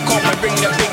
gonna call me, bring the big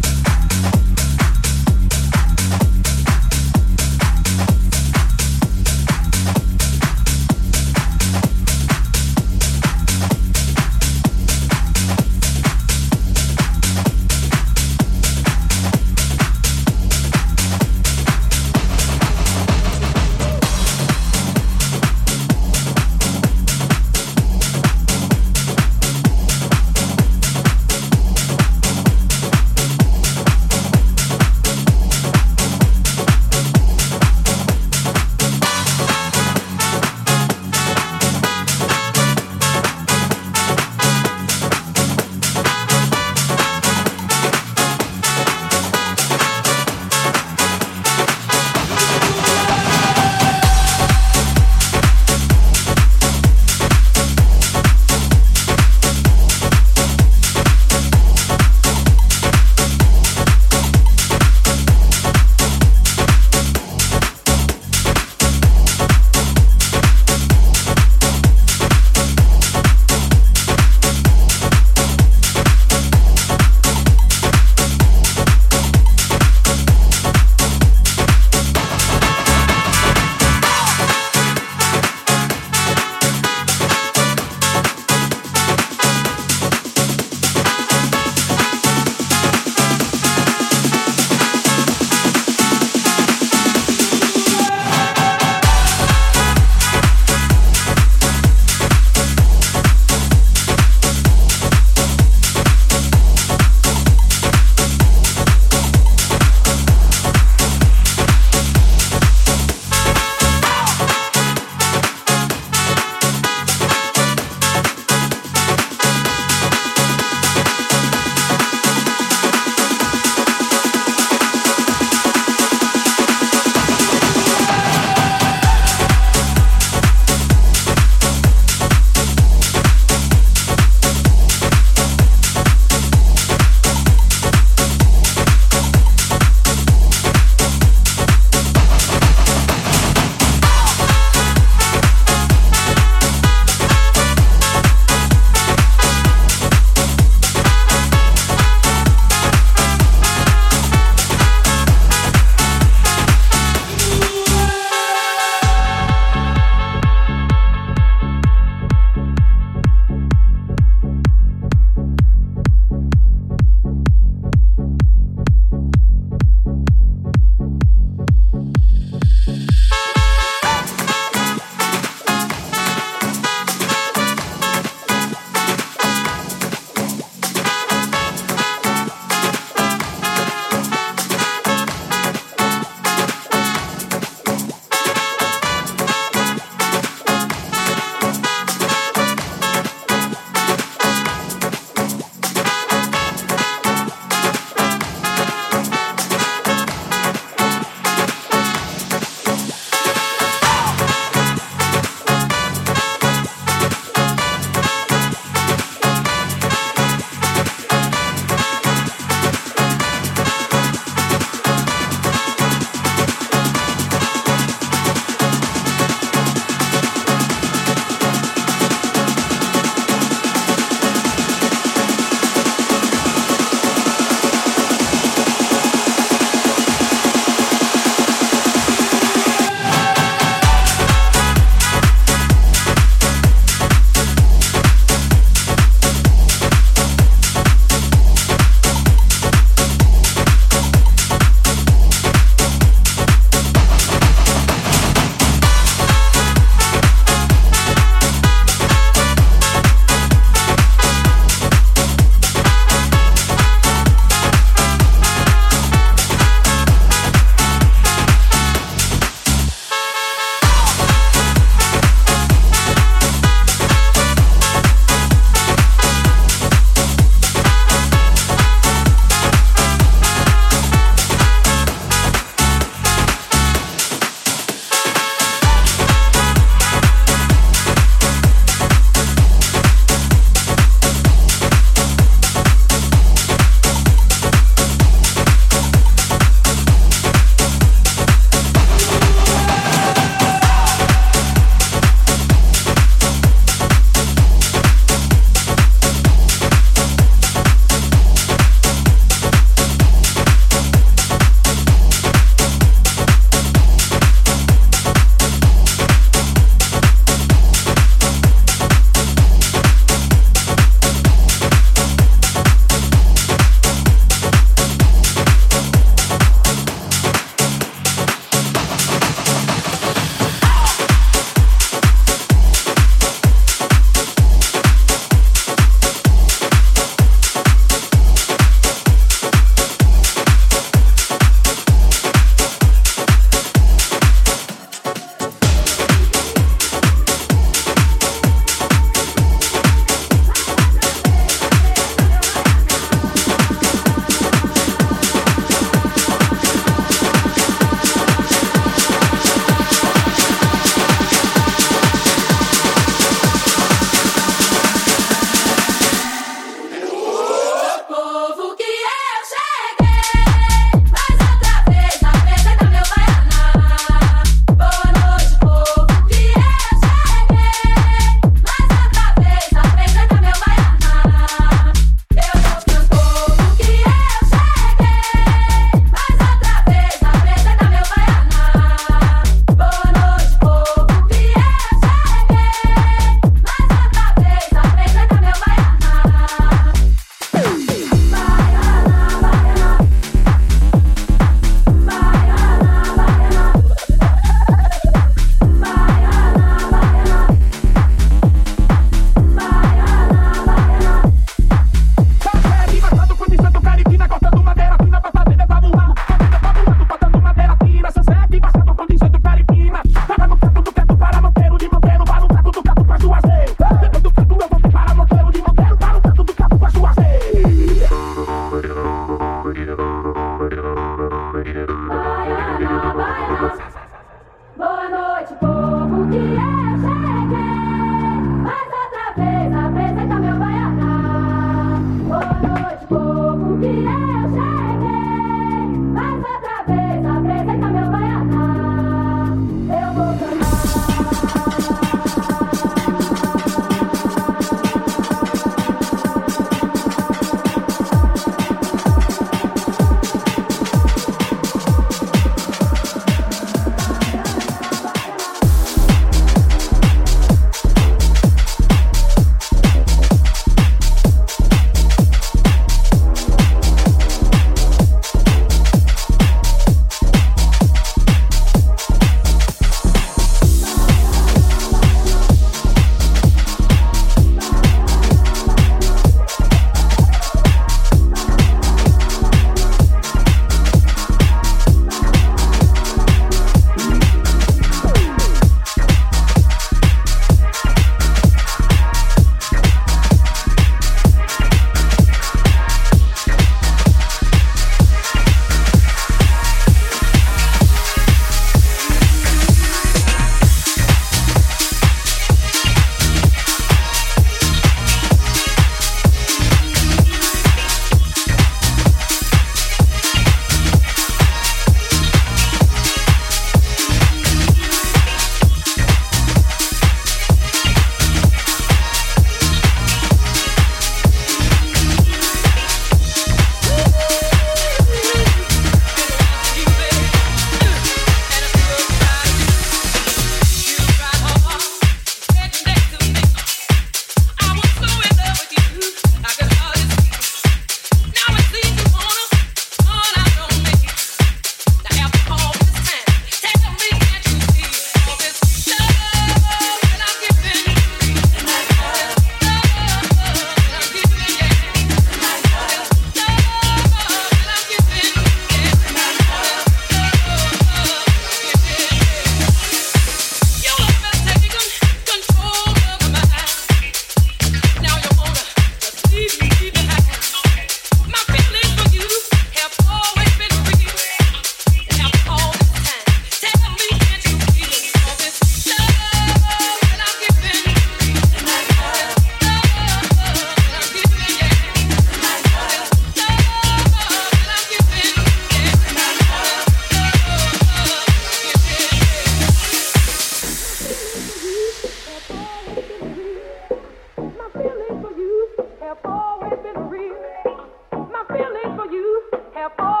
Oh.